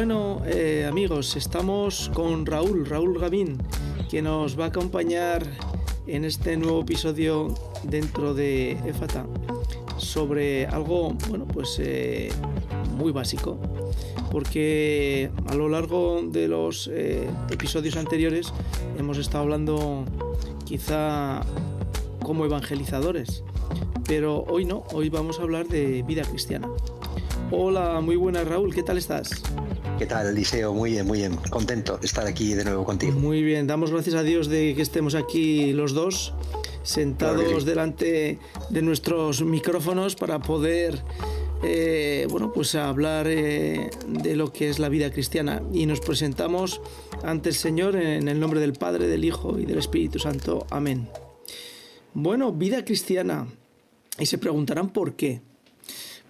Bueno, eh, amigos, estamos con Raúl, Raúl Gavín, que nos va a acompañar en este nuevo episodio dentro de EFATA sobre algo, bueno, pues eh, muy básico, porque a lo largo de los eh, episodios anteriores hemos estado hablando quizá como evangelizadores, pero hoy no, hoy vamos a hablar de vida cristiana. Hola, muy buenas Raúl, ¿qué tal estás? ¿Qué tal, Eliseo? Muy bien, muy bien. Contento de estar aquí de nuevo contigo. Muy bien, damos gracias a Dios de que estemos aquí los dos, sentados delante de nuestros micrófonos para poder, eh, bueno, pues hablar eh, de lo que es la vida cristiana. Y nos presentamos ante el Señor en el nombre del Padre, del Hijo y del Espíritu Santo. Amén. Bueno, vida cristiana. Y se preguntarán por qué.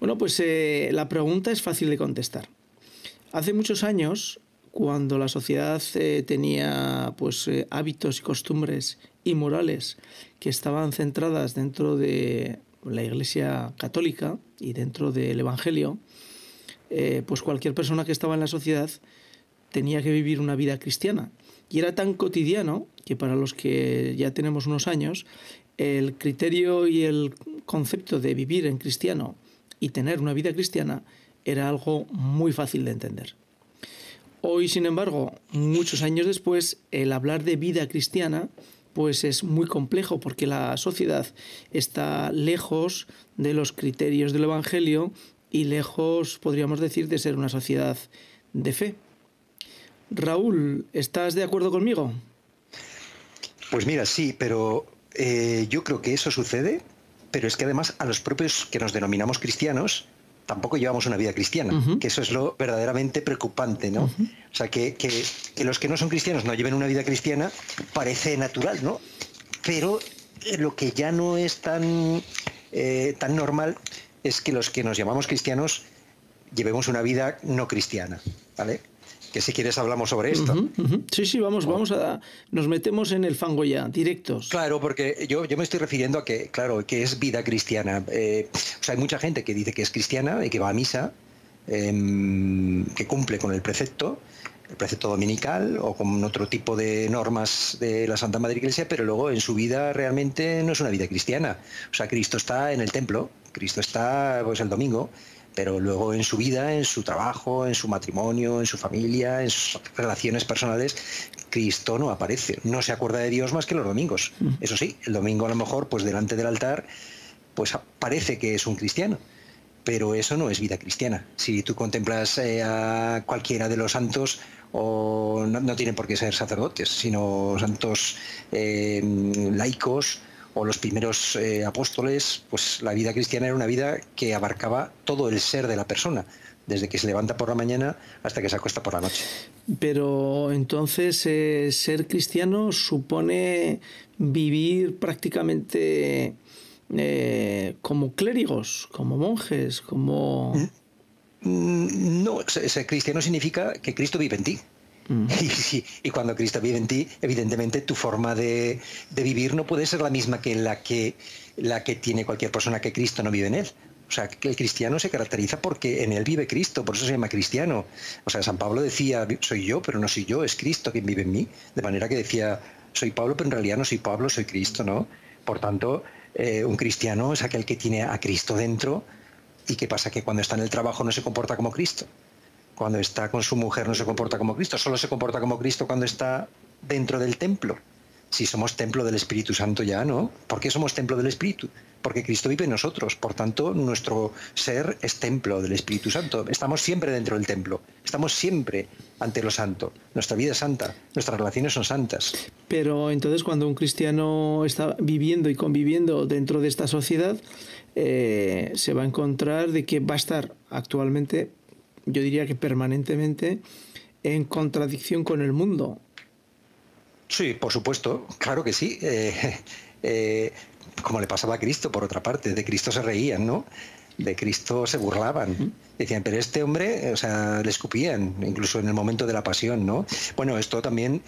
Bueno, pues eh, la pregunta es fácil de contestar. Hace muchos años, cuando la sociedad eh, tenía pues, eh, hábitos y costumbres y morales que estaban centradas dentro de la Iglesia católica y dentro del Evangelio, pues cualquier persona que estaba en la sociedad tenía que vivir una vida cristiana. Y era tan cotidiano que para los que ya tenemos unos años, el criterio y el concepto de vivir en cristiano y tener una vida cristiana era algo muy fácil de entender. Hoy, sin embargo, muchos años después, el hablar de vida cristiana pues es muy complejo porque la sociedad está lejos de los criterios del Evangelio y lejos, podríamos decir, de ser una sociedad de fe. Raúl, ¿estás de acuerdo conmigo? Pues mira, sí, pero eh, yo creo que eso sucede pero es que además a los propios que nos denominamos cristianos tampoco llevamos una vida cristiana, que eso es lo verdaderamente preocupante, ¿no? O sea, que, los que no son cristianos no lleven una vida cristiana parece natural, ¿no? Pero eh, lo que ya no es tan, eh, tan normal es que los que nos llamamos cristianos llevemos una vida no cristiana, ¿vale? Que si quieres hablamos sobre esto. Sí, sí, vamos, vamos a... Nos metemos en el fango ya, directos. Claro, porque yo, yo me estoy refiriendo a que, claro, que es vida cristiana. Eh, o sea, hay mucha gente que dice que es cristiana y que va a misa, em, que cumple con el precepto, el precepto dominical o con otro tipo de normas de la Santa Madre Iglesia, pero luego en su vida realmente no es una vida cristiana. O sea, Cristo está en el templo, Cristo está pues el domingo, pero luego en su vida, en su trabajo, en su matrimonio, en su familia, en sus relaciones personales, Cristo no aparece, no se acuerda de Dios más que los domingos. Mm. Eso sí, el domingo a lo mejor, pues delante del altar, pues parece que es un cristiano, pero eso no es vida cristiana. Si tú contemplas eh, a cualquiera de los santos, o no, tienen por qué ser sacerdotes, sino santos eh, laicos, o los primeros eh, apóstoles, pues la vida cristiana era una vida que abarcaba todo el ser de la persona, desde que se levanta por la mañana hasta que se acuesta por la noche. Pero entonces eh, ser cristiano supone vivir prácticamente eh, como clérigos, como monjes, como... Mm, no, ser cristiano significa que Cristo vive en ti. Y, cuando Cristo vive en ti, evidentemente tu forma de, vivir no puede ser la misma que la, que la que tiene cualquier persona que Cristo no vive en él. O sea, que el cristiano se caracteriza porque en él vive Cristo, por eso se llama cristiano. O sea, San Pablo decía, soy yo, pero no soy yo, es Cristo quien vive en mí. De manera que decía, soy Pablo, pero en realidad no soy Pablo, soy Cristo, ¿no? Por tanto, eh, un cristiano es aquel que tiene a Cristo dentro y qué pasa que cuando está en el trabajo no se comporta como Cristo cuando está con su mujer no se comporta como Cristo, solo se comporta como Cristo cuando está dentro del templo. Si somos templo del Espíritu Santo ya, ¿no? ¿Por qué somos templo del Espíritu? Porque Cristo vive en nosotros, por tanto nuestro ser es templo del Espíritu Santo. Estamos siempre dentro del templo, estamos siempre ante lo santo. Nuestra vida es santa, nuestras relaciones son santas. Pero entonces cuando un cristiano está viviendo y conviviendo dentro de esta sociedad, eh, se va a encontrar de que va a estar actualmente yo diría que permanentemente en contradicción con el mundo. Sí, por supuesto, claro que sí. Eh, eh, como le pasaba a Cristo, por otra parte, de Cristo se reían, ¿no? De Cristo se burlaban. Decían, pero este hombre, o sea, le escupían, incluso en el momento de la pasión, ¿no? Bueno, esto también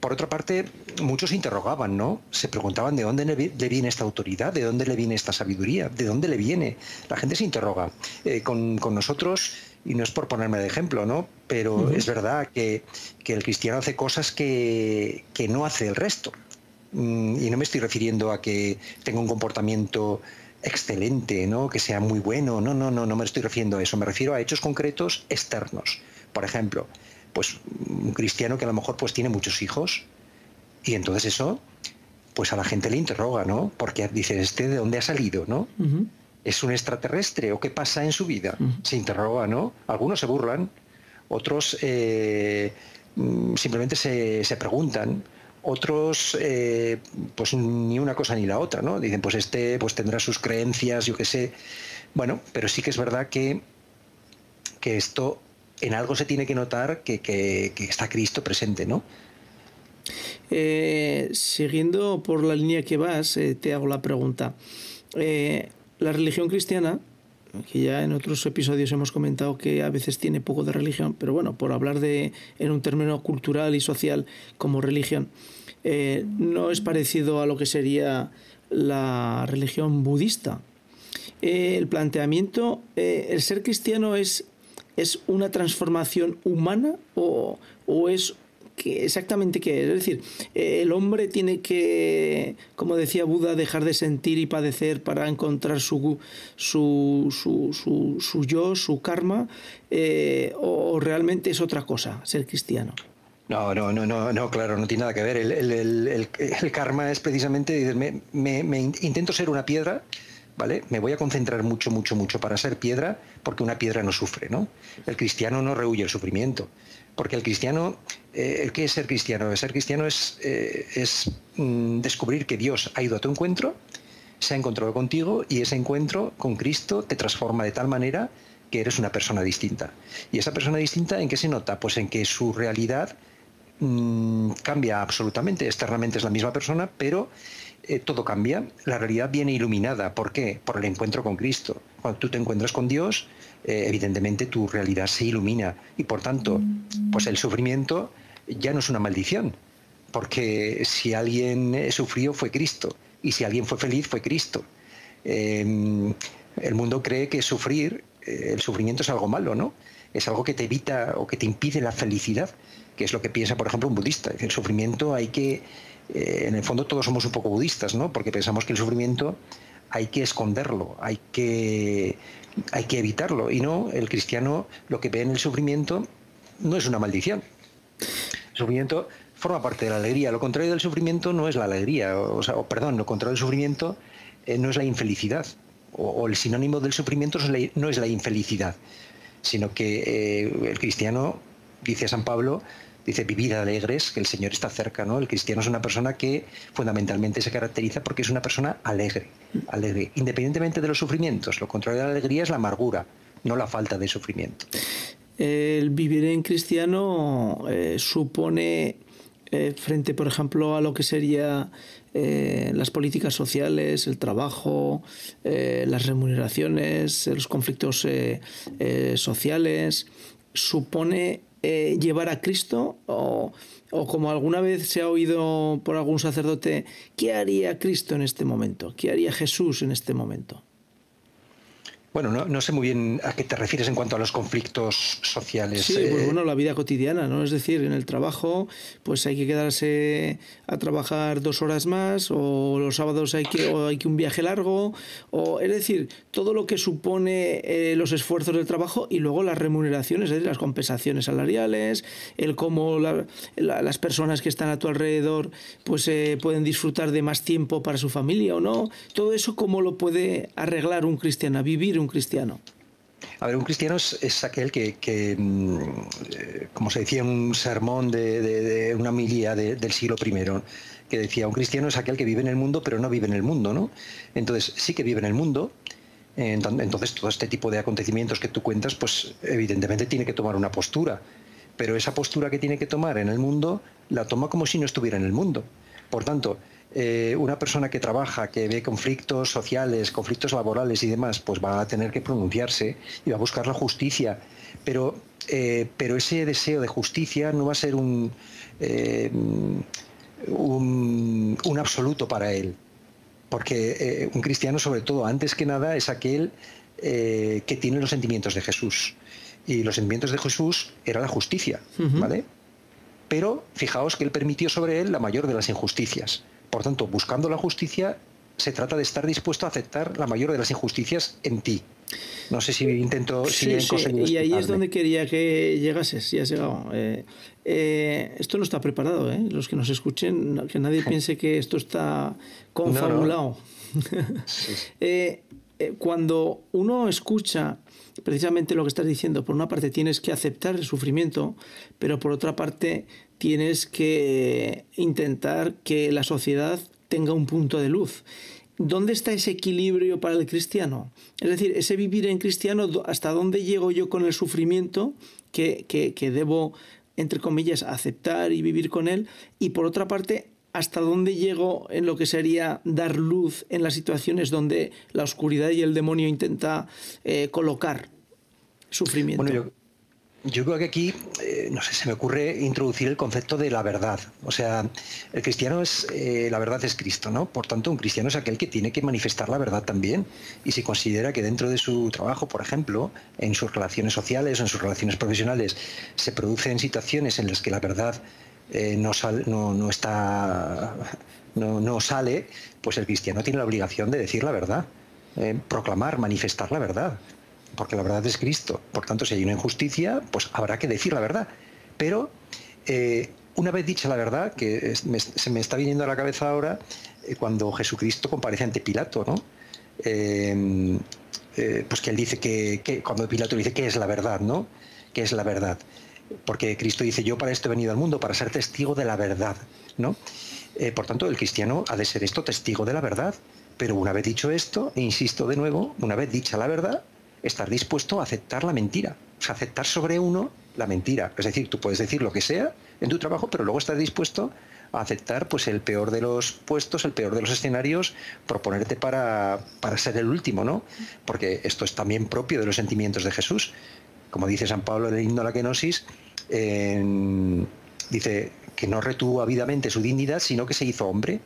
por otra parte, muchos se interrogaban, ¿no? Se preguntaban de dónde le viene esta autoridad, de dónde le viene esta sabiduría, de dónde le viene. La gente se interroga. Eh, con, nosotros y no es por ponerme de ejemplo, ¿no? Pero es verdad que, el cristiano hace cosas que, no hace el resto. Mm, y no me estoy refiriendo a que tenga un comportamiento excelente, ¿no? Que sea muy bueno. No, no, no, no me estoy refiriendo a eso. Me refiero a hechos concretos externos. Por ejemplo, pues un cristiano que a lo mejor pues tiene muchos hijos y entonces eso pues a la gente le interroga, ¿no? Porque dice, ¿este de dónde ha salido, no? ¿Es un extraterrestre o qué pasa en su vida? Se interroga, ¿no? Algunos se burlan, otros eh, mm, simplemente se, preguntan, otros eh, pues ni una cosa ni la otra, ¿no? Dicen, pues este pues tendrá sus creencias, yo qué sé. Bueno, pero sí que es verdad que, que esto en algo se tiene que notar que, está Cristo presente, ¿no? Eh, siguiendo por la línea que vas, te hago la pregunta la religión cristiana, que ya en otros episodios hemos comentado que a veces tiene poco de religión, pero bueno, por hablar de en un término cultural y social como religión, eh, no es parecido a lo que sería la religión budista. Eh, el planteamiento, eh, el ser cristiano es, es una transformación humana o, o es exactamente qué es. Es decir, el hombre tiene que, como decía Buda, dejar de sentir y padecer para encontrar su, su, su, su, yo, su karma, eh, o realmente es otra cosa, ser cristiano. No, no, no, no, no, claro, no tiene nada que ver. El, el, el, karma es precisamente, me, me, me, intento ser una piedra, ¿vale? Me voy a concentrar mucho, mucho, mucho para ser piedra, porque una piedra no sufre, ¿no? El cristiano no rehuye el sufrimiento porque el cristiano, eh, ¿qué es ser cristiano? Ser cristiano es, eh, es mm, descubrir que Dios ha ido a tu encuentro, se ha encontrado contigo y ese encuentro con Cristo te transforma de tal manera que eres una persona distinta. ¿Y esa persona distinta en qué se nota? Pues en que su realidad mm, cambia absolutamente. Externamente es la misma persona, pero eh, todo cambia. La realidad viene iluminada. ¿Por qué? Por el encuentro con Cristo. Cuando tú te encuentras con Dios, eh, evidentemente tu realidad se ilumina y por tanto, pues el sufrimiento ya no es una maldición, porque si alguien eh, sufrió fue Cristo y si alguien fue feliz fue Cristo. Em, el mundo cree que sufrir, eh, el sufrimiento es algo malo, ¿no? Es algo que te evita o que te impide la felicidad, que es lo que piensa, por ejemplo, un budista. El sufrimiento hay que, en el fondo todos somos un poco budistas, ¿no? Porque pensamos que el sufrimiento hay que esconderlo, hay que hay que evitarlo. Y no, el cristiano lo que ve en el sufrimiento no es una maldición. El sufrimiento forma parte de la alegría. Lo contrario del sufrimiento no es la alegría. O, sea, perdón, lo contrario del sufrimiento eh, no es la infelicidad. O, el sinónimo del sufrimiento no es la infelicidad. Sino que eh, el cristiano, dice San Pablo, dice vivir alegres, que el Señor está cerca, ¿no? El cristiano es una persona que fundamentalmente se caracteriza porque es una persona alegre, alegre, independientemente de los sufrimientos. Lo contrario de la alegría es la amargura, no la falta de sufrimiento. El vivir en cristiano eh, supone, eh, frente, por ejemplo, a lo que sería eh, las políticas sociales, el trabajo, las remuneraciones, los conflictos sociales, supone eh, llevar a Cristo o, o, como alguna vez se ha oído por algún sacerdote, ¿qué haría Cristo en este momento? ¿Qué haría Jesús en este momento? Bueno, no, sé muy bien a qué te refieres en cuanto a los conflictos sociales. Sí, pues eh. bueno, la vida cotidiana, ¿no? Es decir, en el trabajo, pues hay que quedarse a trabajar dos horas más, o los sábados hay que, o hay que un viaje largo, o es decir, todo lo que supone eh, los esfuerzos del trabajo y luego las remuneraciones, es decir, las compensaciones salariales, el cómo las personas que están a tu alrededor pues eh, pueden disfrutar de más tiempo para su familia o no. Todo eso, ¿cómo lo puede arreglar un cristiano, vivir un cristiano? A ver, un cristiano es, aquel que, mm, eh, como se decía en un sermón de, una milía del siglo I, que decía, un cristiano es aquel que vive en el mundo, pero no vive en el mundo, ¿no? Entonces, sí que vive en el mundo, entonces todo este tipo de acontecimientos que tú cuentas, pues evidentemente tiene que tomar una postura, pero esa postura que tiene que tomar en el mundo la toma como si no estuviera en el mundo. Por tanto, eh, una persona que trabaja, que ve conflictos sociales, conflictos laborales y demás, pues va a tener que pronunciarse y va a buscar la justicia. Pero, eh, pero ese deseo de justicia no va a ser un, eh, un, absoluto para él. Porque un cristiano, sobre todo, antes que nada, es aquel que tiene los sentimientos de Jesús Y los sentimientos de Jesús era la justicia, ¿vale? Pero fijaos que él permitió sobre él la mayor de las injusticias. Por tanto, buscando la justicia, se trata de estar dispuesto a aceptar la mayor de las injusticias en ti. No sé si intento. Sí, sí. Y ahí es donde quería que llegases, y has llegado. Eh, eh, esto no está preparado, ¿eh? Los que nos escuchen, que nadie piense que esto está confabulado. Eh, cuando uno escucha precisamente lo que estás diciendo, por una parte tienes que aceptar el sufrimiento, pero por otra parte tienes que intentar que la sociedad tenga un punto de luz. ¿Dónde está ese equilibrio para el cristiano? Es decir, ese vivir en cristiano, ¿hasta dónde llego yo con el sufrimiento que, que, debo, entre comillas, aceptar y vivir con él? Y por otra parte, ¿hasta dónde llego en lo que sería dar luz en las situaciones donde la oscuridad y el demonio intenta eh, colocar sufrimiento? Yo creo que aquí, eh, no sé, se me ocurre introducir el concepto de la verdad. O sea, el cristiano es, eh, la verdad es Cristo, ¿no? Por tanto, un cristiano es aquel que tiene que manifestar la verdad también. Y si considera que dentro de su trabajo, por ejemplo, en sus relaciones sociales o en sus relaciones profesionales, se producen situaciones en las que la verdad eh, no, no, está, no, no, sale, pues el cristiano tiene la obligación de decir la verdad, proclamar, manifestar la verdad porque la verdad es Cristo. Por tanto, si hay una injusticia, pues habrá que decir la verdad. Pero eh, una vez dicha la verdad, que se me está viniendo a la cabeza ahora, eh, cuando Jesucristo comparece ante Pilato, ¿no? Eh, pues que él dice que, cuando Pilato dice que es la verdad, ¿no? ¿Qué es la verdad? Porque Cristo dice, yo para esto he venido al mundo, para ser testigo de la verdad, ¿no? por tanto, el cristiano ha de ser esto, testigo de la verdad. Pero una vez dicho esto, e insisto de nuevo, una vez dicha la verdad, estar dispuesto a aceptar la mentira, o sea, aceptar sobre uno la mentira. Es decir, tú puedes decir lo que sea en tu trabajo, pero luego estás dispuesto a aceptar pues el peor de los puestos, el peor de los escenarios, proponerte para, para ser el último, ¿no? Porque esto es también propio de los sentimientos de Jesús. Como dice San Pablo en el himno a la kenosis, dice que no retuvo avidamente su dignidad, sino que se hizo hombre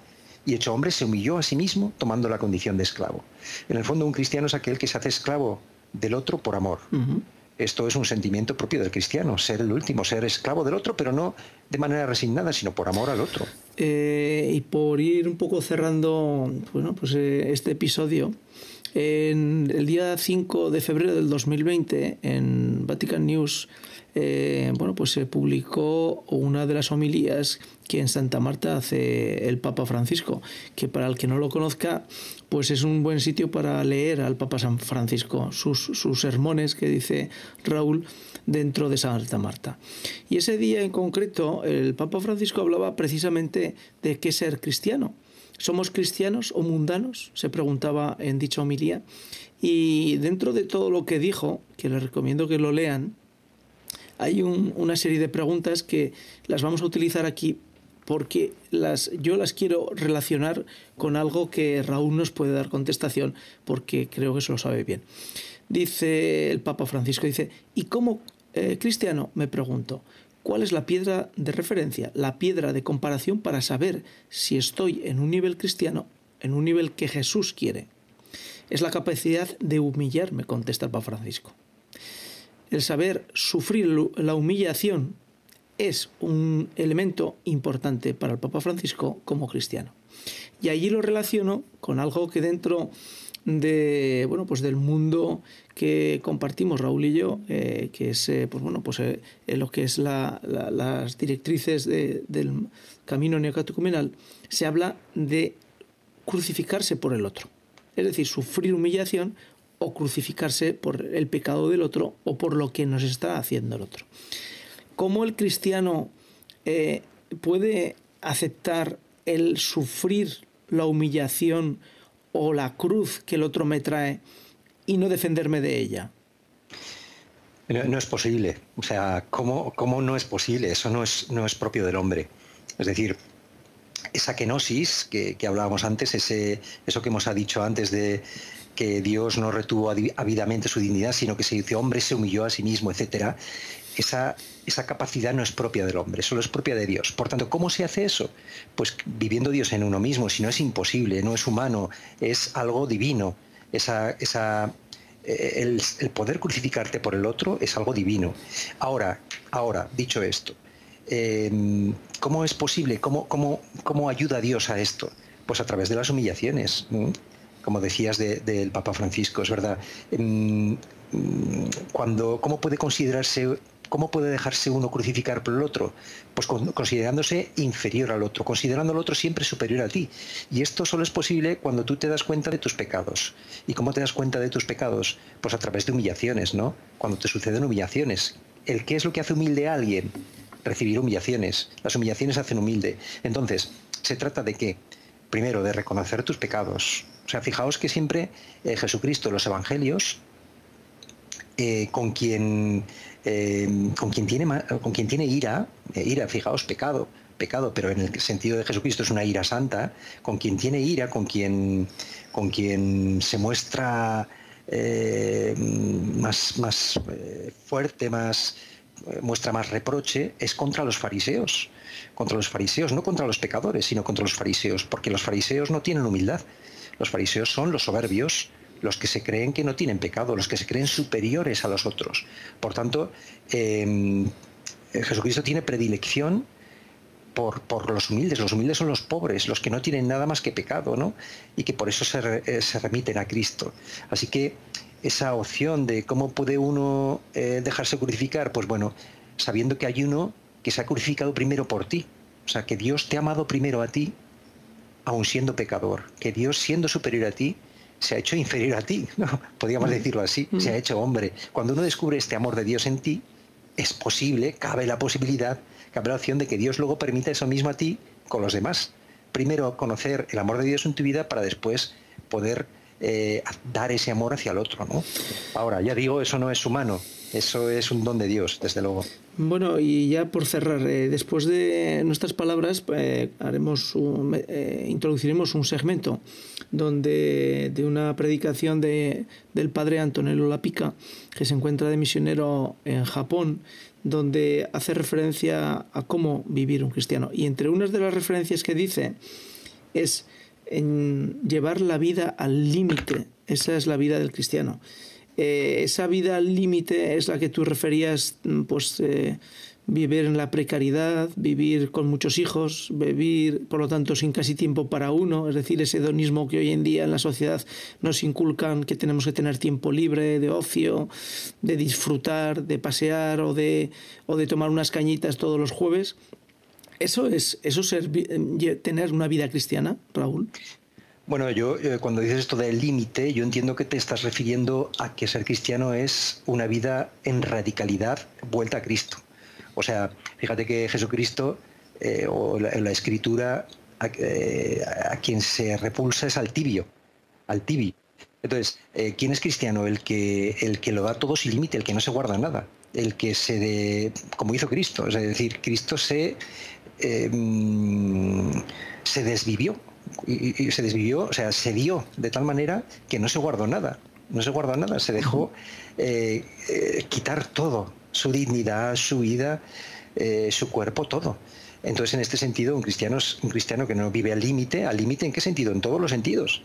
y hecho hombre se humilló a sí mismo tomando la condición de esclavo. En el fondo un cristiano es aquel que se hace esclavo del otro por amor. Esto es un sentimiento propio del cristiano, ser el último, ser esclavo del otro, pero no de manera resignada, sino por amor al otro. Eh, y por ir un poco cerrando bueno, pues, eh, este episodio, en el día 5 de febrero del 2020, en Vatican News, eh, bueno, pues se publicó una de las homilías que en Santa Marta hace el Papa Francisco, que para el que no lo conozca, pues es un buen sitio para leer al Papa San Francisco, sus, sus sermones que dice Raúl dentro de Santa Marta. Y ese día en concreto, el Papa Francisco hablaba precisamente de qué ser cristiano. ¿Somos cristianos o mundanos? Se preguntaba en dicha homilía. Y dentro de todo lo que dijo, que les recomiendo que lo lean, hay una serie de preguntas que las vamos a utilizar aquí porque yo las quiero relacionar con algo que Raúl nos puede dar contestación, porque creo que se lo sabe bien. Dice el Papa Francisco, dice, ¿y cómo eh, cristiano? Me pregunto, ¿cuál es la piedra de referencia, la piedra de comparación para saber si estoy en un nivel cristiano, en un nivel que Jesús quiere? Es la capacidad de humillarme, contesta el Papa Francisco el saber sufrir la humillación es un elemento importante para el Papa Francisco como cristiano. Y allí lo relaciono con algo que dentro de bueno pues del mundo que compartimos Raúl y yo eh, que es eh, pues bueno pues eh, lo que es las directrices del camino neocatecumenal se habla de crucificarse por el otro es decir sufrir humillación o crucificarse por el pecado del otro o por lo que nos está haciendo el otro. ¿Cómo el cristiano puede aceptar el sufrir la humillación o la cruz que el otro me trae y no defenderme de ella? No, es posible. O sea, ¿cómo, ¿cómo, no es posible? Eso no es, no es propio del hombre. Es decir, esa kenosis que, que hablábamos antes, ese, eso que hemos dicho antes de que Dios no retuvo ávidamente su dignidad, sino que se hizo hombre, se humilló a sí mismo, etc. Esa, esa capacidad no es propia del hombre, solo es propia de Dios. Por tanto, ¿cómo se hace eso? Pues viviendo Dios en uno mismo, si no es imposible, no es humano, es algo divino. Esa el, poder crucificarte por el otro es algo divino. Ahora, ahora, dicho esto, em, ¿cómo es posible? ¿Cómo, cómo, cómo ayuda Dios a esto? Pues a través de las humillaciones. Como decías del Papa Francisco, es verdad. Em, cuando, ¿Cómo puede considerarse ¿cómo puede dejarse uno crucificar por el otro? Pues considerándose inferior al otro, considerando al otro siempre superior a ti. Y esto solo es posible cuando tú te das cuenta de tus pecados. ¿Y cómo te das cuenta de tus pecados? Pues a través de humillaciones, ¿no? Cuando te suceden humillaciones. ¿El qué es lo que hace humilde a alguien? Recibir humillaciones. Las humillaciones hacen humilde. Entonces, se trata de qué? Primero, de reconocer tus pecados. O sea, fijaos que siempre eh, Jesucristo, los evangelios, eh, con quien eh, con quien tiene con quien tiene ira, eh, ira, fijaos, pecado, pecado, pero en el sentido de Jesucristo es una ira santa, con quien tiene ira, con quien con quien se muestra más, más fuerte, más muestra más reproche, es contra los fariseos. Contra los fariseos, no contra los pecadores, sino contra los fariseos, porque los fariseos no tienen humildad. Los fariseos son los soberbios, los que se creen que no tienen pecado, los que se creen superiores a los otros. Por tanto, em, Jesucristo tiene predilección por, por, los humildes. Los humildes son los pobres, los que no tienen nada más que pecado, ¿no? Y que por eso se, eh, remiten a Cristo. Así que esa opción de cómo puede uno eh, dejarse crucificar, pues bueno, sabiendo que hay uno que se ha crucificado primero por ti. O sea, que Dios te ha amado primero a ti, aun siendo pecador. Que Dios, siendo superior a ti, se ha hecho inferior a ti, ¿no? podríamos decirlo así, se ha hecho hombre. Cuando uno descubre este amor de Dios en ti, es posible, cabe la posibilidad, cabe la opción de que Dios luego permita eso mismo a ti con los demás. Primero conocer el amor de Dios en tu vida para después poder eh, dar ese amor hacia el otro. ¿no? Ahora, ya digo, eso no es humano, eso es un don de Dios, desde luego. Bueno, y ya por cerrar, eh, después de nuestras palabras, eh, haremos eh, introduciremos un segmento donde de una predicación de, del padre Antonello Lapica, que se encuentra de misionero en Japón, donde hace referencia a cómo vivir un cristiano. Y entre unas de las referencias que dice es en llevar la vida al límite. Esa es la vida del cristiano. Eh, esa vida al límite es la que tú referías, mm, pues eh, vivir en la precariedad, vivir con muchos hijos, vivir, por lo tanto, sin casi tiempo para uno, es decir, ese hedonismo que hoy en día en la sociedad nos inculcan que tenemos que tener tiempo libre, de ocio, de disfrutar, de pasear o de, o de tomar unas cañitas todos los jueves. ¿Eso es, eso ser, eh, tener una vida cristiana, Raúl? Bueno, yo eh, cuando dices esto del límite, yo entiendo que te estás refiriendo a que ser cristiano es una vida en radicalidad vuelta a Cristo. O sea, fíjate que Jesucristo eh, o la, escritura eh, a, quien se repulsa es al tibio, al tibio. Entonces, ¿quién es cristiano? El que, el que lo da todo sin límite, el que no se guarda nada, el que se de, como hizo Cristo, es decir, Cristo se, mm, se desvivió, y, se desvivió, o sea, se dio de tal manera que no se guardó nada, no se guardó nada, se dejó eh, eh, quitar todo, su dignidad, su vida, eh, su cuerpo, todo. Entonces, en este sentido, un cristiano es un cristiano que no vive al límite. ¿Al límite en qué sentido? En todos los sentidos.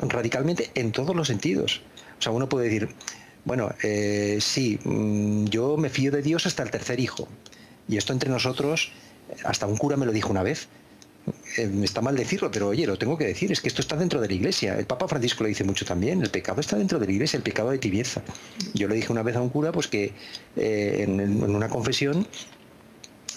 Radicalmente en todos los sentidos. O sea, uno puede decir, bueno, sí, mm, yo me fío de Dios hasta el tercer hijo. Y esto entre nosotros, hasta un cura me lo dijo una vez. Eh, está mal decirlo, pero oye, lo tengo que decir, es que esto está dentro de la iglesia. El Papa Francisco lo dice mucho también, el pecado está dentro de la iglesia, el pecado de tibieza. Yo le dije una vez a un cura, pues que eh, en, una confesión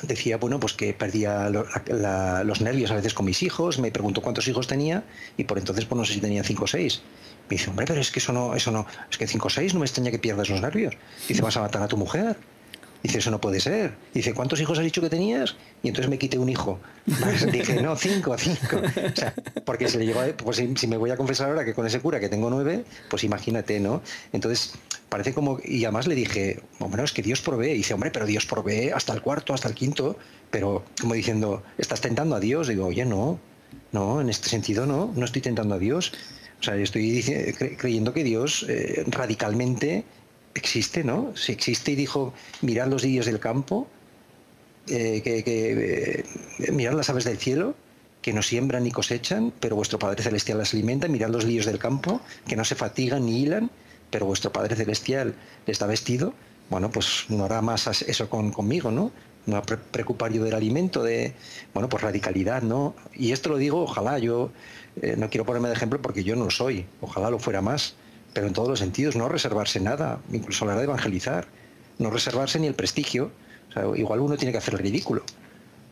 decía, bueno, pues que perdía los nervios a veces con mis hijos, me preguntó cuántos hijos tenía y por entonces pues no sé si tenía cinco o seis. Me dice, hombre, pero es que eso no, eso no, es que cinco o seis no me extraña que pierdas los nervios. Dice, vas a matar a tu mujer. Dice, eso no puede ser. Dice, ¿cuántos hijos has dicho que tenías? Y entonces me quité un hijo. dije, no, cinco, cinco. O sea, porque se le llegó, pues si, me voy a confesar ahora que con ese cura que tengo nueve, pues imagínate, ¿no? Entonces, parece como, y además le dije, bueno, es que Dios provee. Dice, hombre, pero Dios provee hasta el cuarto, hasta el quinto. Pero como diciendo, ¿estás tentando a Dios? Digo, oye, no, no, en este sentido no, no estoy tentando a Dios. O sea, estoy creyendo que Dios eh, radicalmente existe, ¿no? Si existe y dijo, mirad los lirios del campo, eh, que, eh, mirad las aves del cielo, que no siembran ni cosechan, pero vuestro Padre Celestial las alimenta, mirad los lirios del campo, que no se fatigan ni hilan, pero vuestro Padre Celestial está vestido, bueno, pues no hará más eso con, conmigo, ¿no? No a preocupar yo del alimento, de, bueno, pues radicalidad, ¿no? Y esto lo digo, ojalá, yo eh, no quiero ponerme de ejemplo porque yo no lo soy, ojalá lo fuera más, pero en todos los sentidos, no reservarse nada, incluso a la hora de evangelizar, no reservarse ni el prestigio, igual uno tiene que hacer el ridículo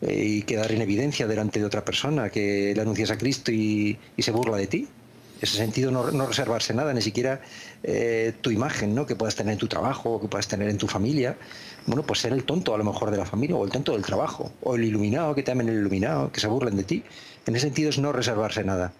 eh, y quedar en evidencia delante de otra persona que le anuncias a Cristo y, se burla de ti. En ese sentido, no, reservarse nada, ni siquiera eh, tu imagen ¿no? que puedas tener en tu trabajo, que puedas tener en tu familia. Bueno, pues ser el tonto a lo mejor de la familia, o el tonto del trabajo, o el iluminado, que te amen el iluminado, que se burlen de ti. En ese sentido es no reservarse nada.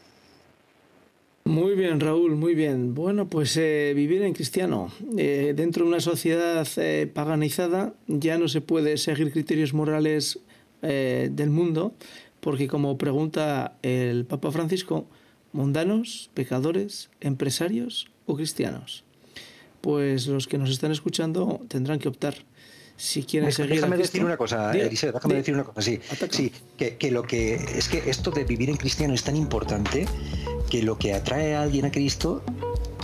Muy bien, Raúl, muy bien. Bueno, pues eh, vivir en cristiano. dentro de una sociedad paganizada ya no se puede seguir criterios morales eh, del mundo, porque como pregunta el Papa Francisco, mundanos, pecadores, empresarios o cristianos. Pues los que nos están escuchando tendrán que optar si quieren seguir déjame decir una cosa déjame decir una cosa sí, sí que, que, lo que es que esto de vivir en cristiano es tan importante que lo que atrae a alguien a Cristo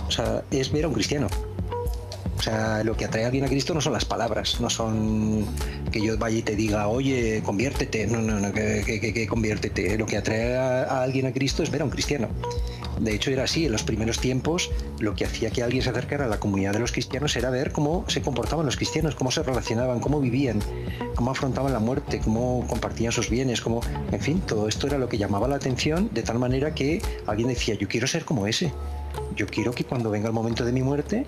o sea, es ver a un cristiano o sea, lo que atrae a alguien a Cristo no son las palabras, no son que yo vaya y te diga, oye, conviértete. No, no, no, que, conviértete. Lo que atrae a, alguien a Cristo es ver a un cristiano. De hecho, era así. En los primeros tiempos, lo que hacía que alguien se acercara a la comunidad de los cristianos era ver cómo se comportaban los cristianos, cómo se relacionaban, cómo vivían, cómo afrontaban la muerte, cómo compartían sus bienes, cómo, en fin, todo esto era lo que llamaba la atención de tal manera que alguien decía, yo quiero ser como ese. Yo quiero que cuando venga el momento de mi muerte,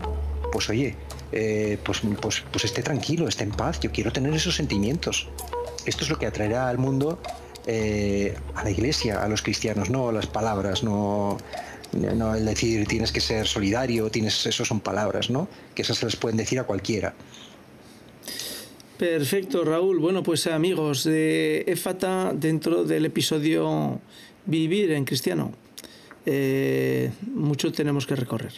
pues oye, eh, pues, pues, pues esté tranquilo, esté en paz, yo quiero tener esos sentimientos. Esto es lo que atraerá al mundo, eh, a la iglesia, a los cristianos, no las palabras, no, el decir tienes que ser solidario, tienes, eso son palabras, ¿no? Que esas se les pueden decir a cualquiera. Perfecto, Raúl. Bueno, pues amigos de EFATA, dentro del episodio Vivir en Cristiano, eh, mucho tenemos que recorrer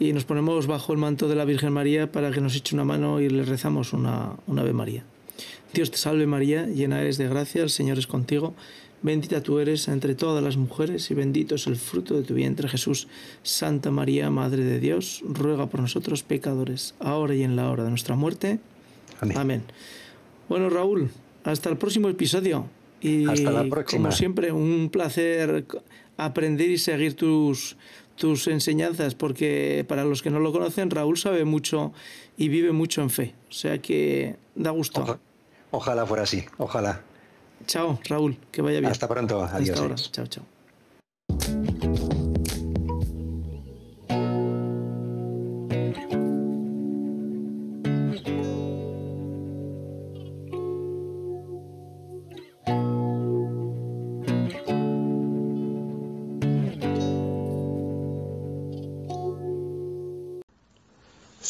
y nos ponemos bajo el manto de la Virgen María para que nos eche una mano y le rezamos una, una Ave María. Dios te salve María, llena eres de gracia, el Señor es contigo, bendita tú eres entre todas las mujeres y bendito es el fruto de tu vientre Jesús. Santa María, Madre de Dios, ruega por nosotros pecadores, ahora y en la hora de nuestra muerte. Amén. Amén. Bueno Raúl, hasta el próximo episodio. Y hasta la próxima. Como siempre, un placer aprender y seguir tus, tus enseñanzas, porque para los que no lo conocen, Raúl sabe mucho y vive mucho en fe. O sea que da gusto. Ojalá, fuera así, ojalá. Chao, Raúl, que vaya bien. Hasta pronto, adiós. Hasta ahora. Chao, chao.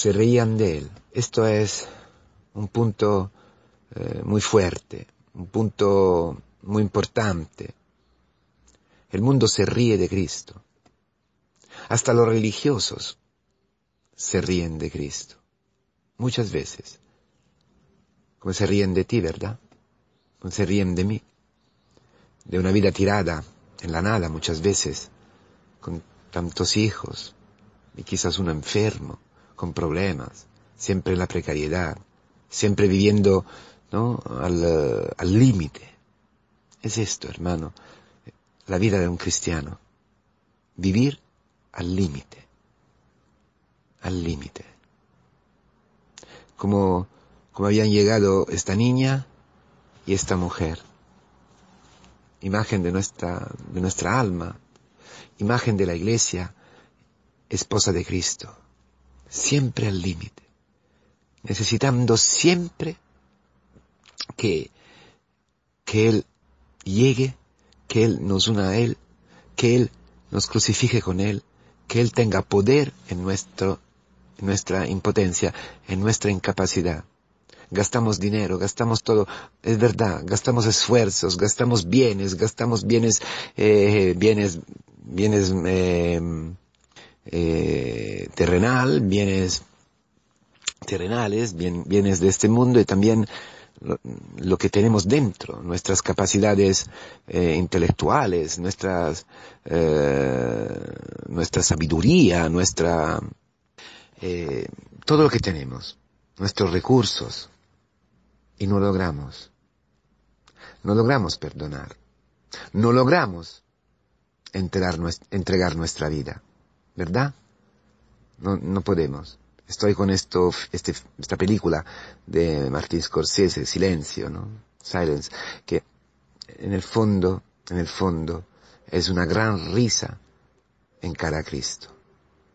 Se reían de él. Esto es un punto eh, muy fuerte, un punto muy importante. El mundo se ríe de Cristo. Hasta los religiosos se ríen de Cristo. Muchas veces. Como se ríen de ti, ¿verdad? Como se ríen de mí. De una vida tirada en la nada muchas veces, con tantos hijos, y quizás un enfermo, con problemas, siempre en la precariedad, siempre viviendo ¿no? al límite. es esto, hermano, la vida de un cristiano. Vivir al límite. Al límite. Como, como habían llegado esta niña y esta mujer. Imagen de nuestra, de nuestra alma. Imagen de la iglesia, esposa de Cristo siempre al límite, necesitando siempre que, que Él llegue, que Él nos una a Él, que Él nos crucifique con Él, que Él tenga poder en, nuestro, en nuestra impotencia, en nuestra incapacidad. Gastamos dinero, gastamos todo, es verdad, gastamos esfuerzos, gastamos bienes, gastamos bienes, eh, bienes, bienes eh, eh, terrenal, bienes terrenales, bienes de este mundo y también lo, que tenemos dentro, nuestras capacidades eh, intelectuales, nuestras, eh, nuestra sabiduría, nuestra, eh, todo lo que tenemos, nuestros recursos, y no logramos. No logramos perdonar. No logramos entregar, entregar nuestra vida. ¿Verdad? No, no podemos. Estoy con esto, este, esta película de Martín Scorsese, Silencio, ¿no? Silence, que en el fondo, en el fondo, es una gran risa en cara a Cristo.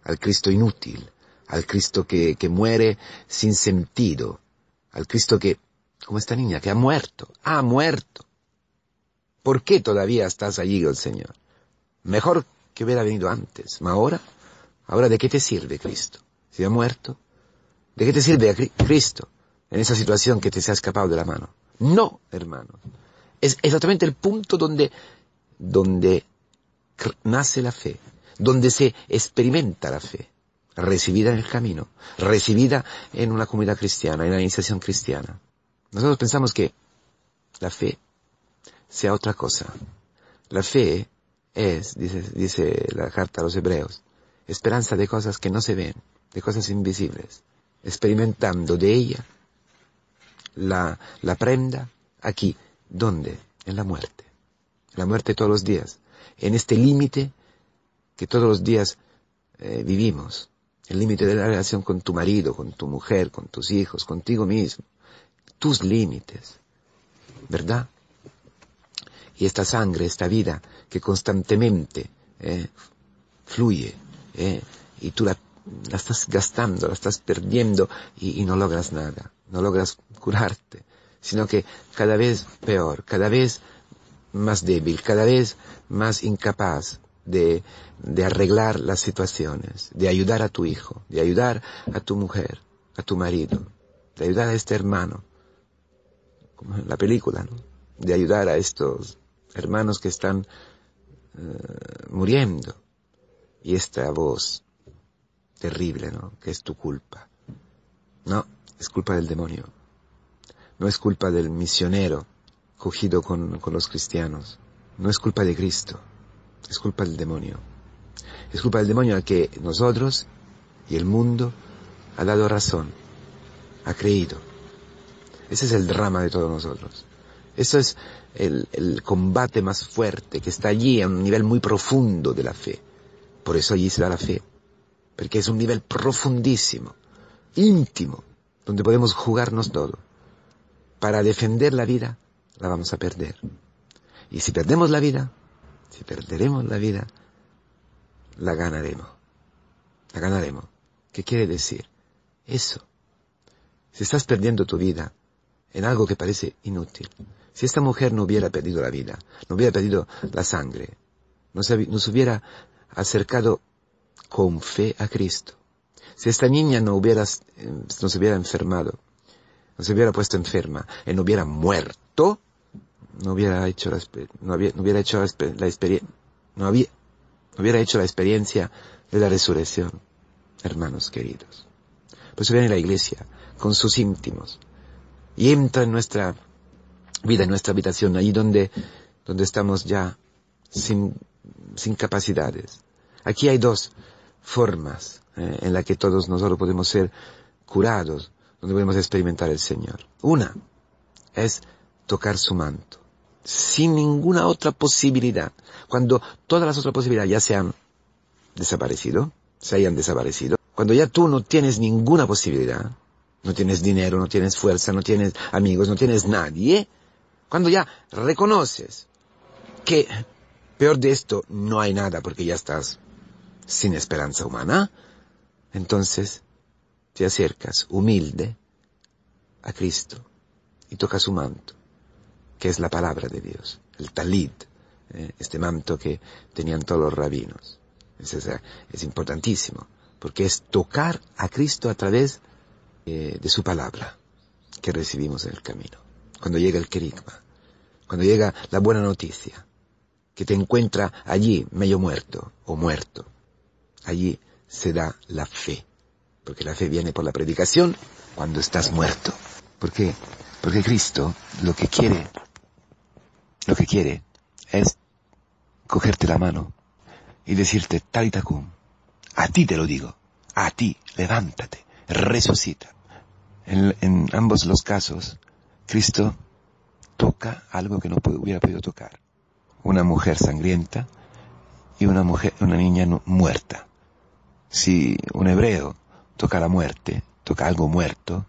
Al Cristo inútil, al Cristo que, que muere sin sentido, al Cristo que, como esta niña, que ha muerto, ha muerto. ¿Por qué todavía estás allí, el Señor? Mejor que hubiera venido antes. ¿Ma ahora? ¿Ahora de qué te sirve Cristo? si ha muerto? ¿De qué te sirve Cristo en esa situación que te se ha escapado de la mano? No, hermano. Es exactamente el punto donde, donde nace la fe, donde se experimenta la fe, recibida en el camino, recibida en una comunidad cristiana, en la iniciación cristiana. Nosotros pensamos que la fe sea otra cosa. La fe es, dice la carta a los hebreos, esperanza de cosas que no se ven, de cosas invisibles, experimentando de ella la, la prenda aquí, ¿dónde? En la muerte. La muerte todos los días, en este límite que todos los días eh, vivimos, el límite de la relación con tu marido, con tu mujer, con tus hijos, contigo mismo, tus límites, ¿verdad? Y esta sangre, esta vida que constantemente eh, fluye, eh, y tú la la estás gastando, la estás perdiendo y, no logras nada, no logras curarte, sino que cada vez peor, cada vez más débil, cada vez más incapaz de, de arreglar las situaciones, de ayudar a tu hijo, de ayudar a tu mujer, a tu marido, de ayudar a este hermano, como en la película, ¿no? de ayudar a estos hermanos que están eh, muriendo. Y esta voz terrible, ¿no? Que es tu culpa. No, es culpa del demonio. No es culpa del misionero cogido con, los cristianos. No es culpa de Cristo. Es culpa del demonio. Es culpa del demonio a que nosotros y el mundo ha dado razón, ha creído. Ese es el drama de todos nosotros. Eso es el, el, combate más fuerte que está allí a un nivel muy profundo de la fe. Por eso allí se da la fe porque es un nivel profundísimo, íntimo, donde podemos jugarnos todo. Para defender la vida, la vamos a perder. Y si perdemos la vida, si perderemos la vida, la ganaremos. La ganaremos. ¿Qué quiere decir? Eso. Si estás perdiendo tu vida en algo que parece inútil, si esta mujer no hubiera perdido la vida, no hubiera perdido la sangre, no se, hubiera acercado con fe a Cristo. Si esta niña no hubiera, no se hubiera enfermado, no se hubiera puesto enferma, y no hubiera muerto, no hubiera hecho la, no, hubiera hecho la, experiencia, no, había, no hubiera hecho la experiencia de la resurrección, hermanos queridos. Por eso viene la iglesia con sus íntimos y entra en nuestra vida, en nuestra habitación, ahí donde, donde estamos ya sin, sin capacidades. Aquí hay dos, formas eh, en las que todos nosotros podemos ser curados, donde podemos experimentar el Señor. Una es tocar su manto, sin ninguna otra posibilidad. Cuando todas las otras posibilidades ya se han desaparecido, se hayan desaparecido, cuando ya tú no tienes ninguna posibilidad, no tienes dinero, no tienes fuerza, no tienes amigos, no tienes nadie, cuando ya reconoces que peor de esto no hay nada porque ya estás sin esperanza humana, entonces te acercas humilde a Cristo y tocas su manto, que es la palabra de Dios, el talid, eh, este manto que tenían todos los rabinos. Es, importantísimo, porque es tocar a Cristo a través eh, de su palabra que recibimos en el camino. Cuando llega el querigma, cuando llega la buena noticia, que te encuentra allí medio muerto o muerto, allí se da la fe. Porque la fe viene por la predicación cuando estás muerto. ¿Por qué? Porque Cristo lo que quiere, lo que quiere es cogerte la mano y decirte, tal y cum, a ti te lo digo, a ti, levántate, resucita. En, ambos los casos, Cristo toca algo que no hubiera podido tocar. Una mujer sangrienta y una mujer, una niña muerta. Si un hebreo toca la muerte, toca algo muerto,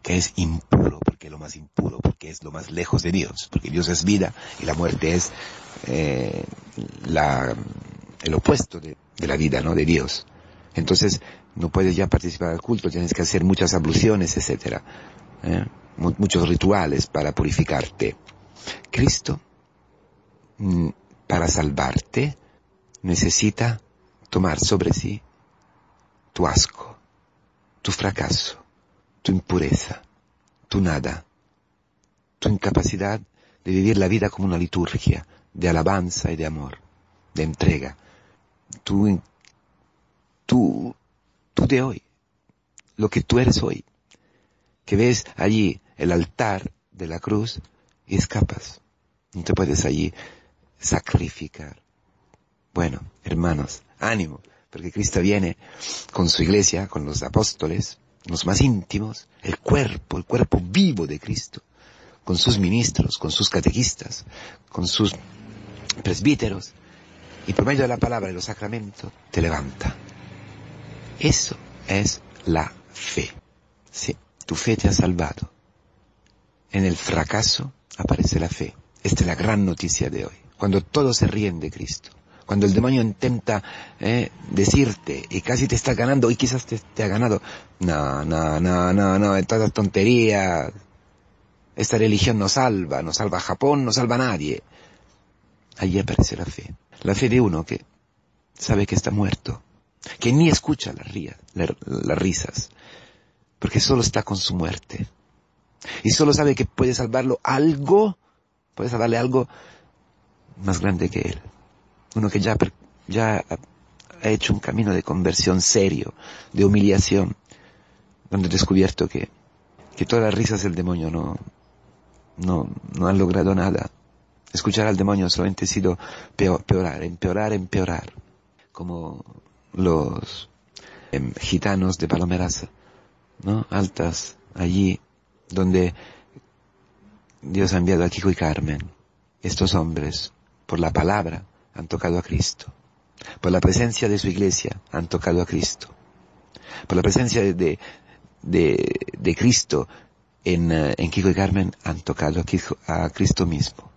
que es impuro, porque es lo más impuro, porque es lo más lejos de Dios, porque Dios es vida y la muerte es eh, la, el opuesto de, la vida, ¿no? De Dios. Entonces, no puedes ya participar del culto, tienes que hacer muchas abluciones, etcétera, ¿eh? muchos rituales para purificarte. Cristo, mm, para salvarte, necesita tomar sobre sí tu asco, tu fracaso, tu impureza, tu nada, tu incapacidad de vivir la vida como una liturgia de alabanza y de amor, de entrega. Tú, tú, tú de hoy, lo que tú eres hoy, que ves allí el altar de la cruz y escapas. No te puedes allí sacrificar. Bueno, hermanos, ánimo, porque Cristo viene con su iglesia, con los apóstoles, los más íntimos, el cuerpo, el cuerpo vivo de Cristo, con sus ministros, con sus catequistas, con sus presbíteros, y por medio de la palabra y los sacramentos te levanta. Eso es la fe. Sí, tu fe te ha salvado. En el fracaso aparece la fe. Esta es la gran noticia de hoy. Cuando todos se ríen de Cristo, cuando el demonio intenta eh, decirte y casi te está ganando y quizás te, ha ganado, no, no, no, no, no, toda tontería. Esta religión no salva, no salva a Japón, no salva a nadie. Allí aparece la fe. La fe de uno que sabe que está muerto, que ni escucha las risas, porque solo está con su muerte. Y solo sabe que puede salvarlo algo, puede salvarle algo más grande que él uno que ya, ya ha hecho un camino de conversión serio, de humillación, donde he descubierto que, que todas las risas del demonio no, no, no han logrado nada. Escuchar al demonio solamente ha sido peorar, empeorar, empeorar, como los em, gitanos de Palomeras, ¿no? Altas, allí, donde Dios ha enviado a Kiko y Carmen, estos hombres, por la palabra, han tocado a Cristo. Por la presencia de su iglesia han tocado a Cristo. Por la presencia de, de, Cristo en, eh, en, Kiko y Carmen han tocado a, a Cristo mismo.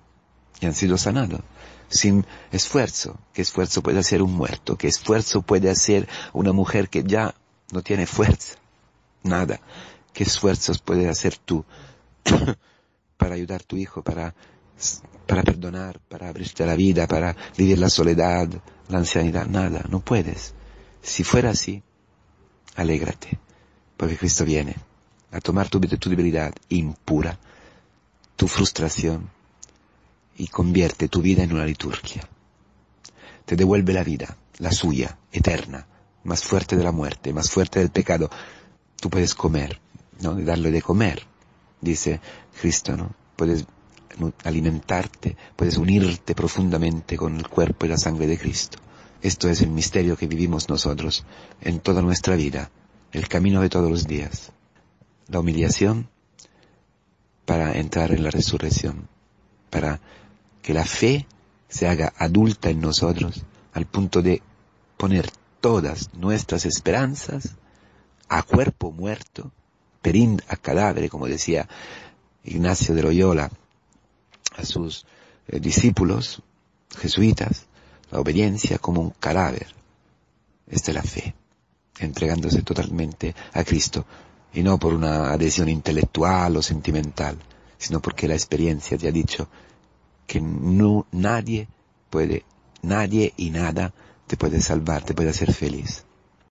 Y han sido sanados. Sin esfuerzo. ¿Qué esfuerzo puede hacer un muerto? ¿Qué esfuerzo puede hacer una mujer que ya no tiene fuerza? Nada. ¿Qué esfuerzos puedes hacer tú para ayudar a tu hijo, para para perdonar, para abrirte la vida, para vivir la soledad, la ancianidad, nada, no puedes. Si fuera así, alégrate, porque Cristo viene a tomar tu, tu debilidad impura, tu frustración, y convierte tu vida en una liturgia. Te devuelve la vida, la suya, eterna, más fuerte de la muerte, más fuerte del pecado. Tú puedes comer, ¿no? Darle de comer, dice Cristo, ¿no? Puedes alimentarte, puedes unirte profundamente con el cuerpo y la sangre de Cristo. Esto es el misterio que vivimos nosotros en toda nuestra vida, el camino de todos los días. La humillación para entrar en la resurrección, para que la fe se haga adulta en nosotros al punto de poner todas nuestras esperanzas a cuerpo muerto, perind a cadáver, como decía Ignacio de Loyola, a sus eh, discípulos jesuitas la obediencia como un cadáver. Esta es la fe, entregándose totalmente a Cristo, y no por una adhesión intelectual o sentimental, sino porque la experiencia te ha dicho que no, nadie puede, nadie y nada te puede salvar, te puede hacer feliz.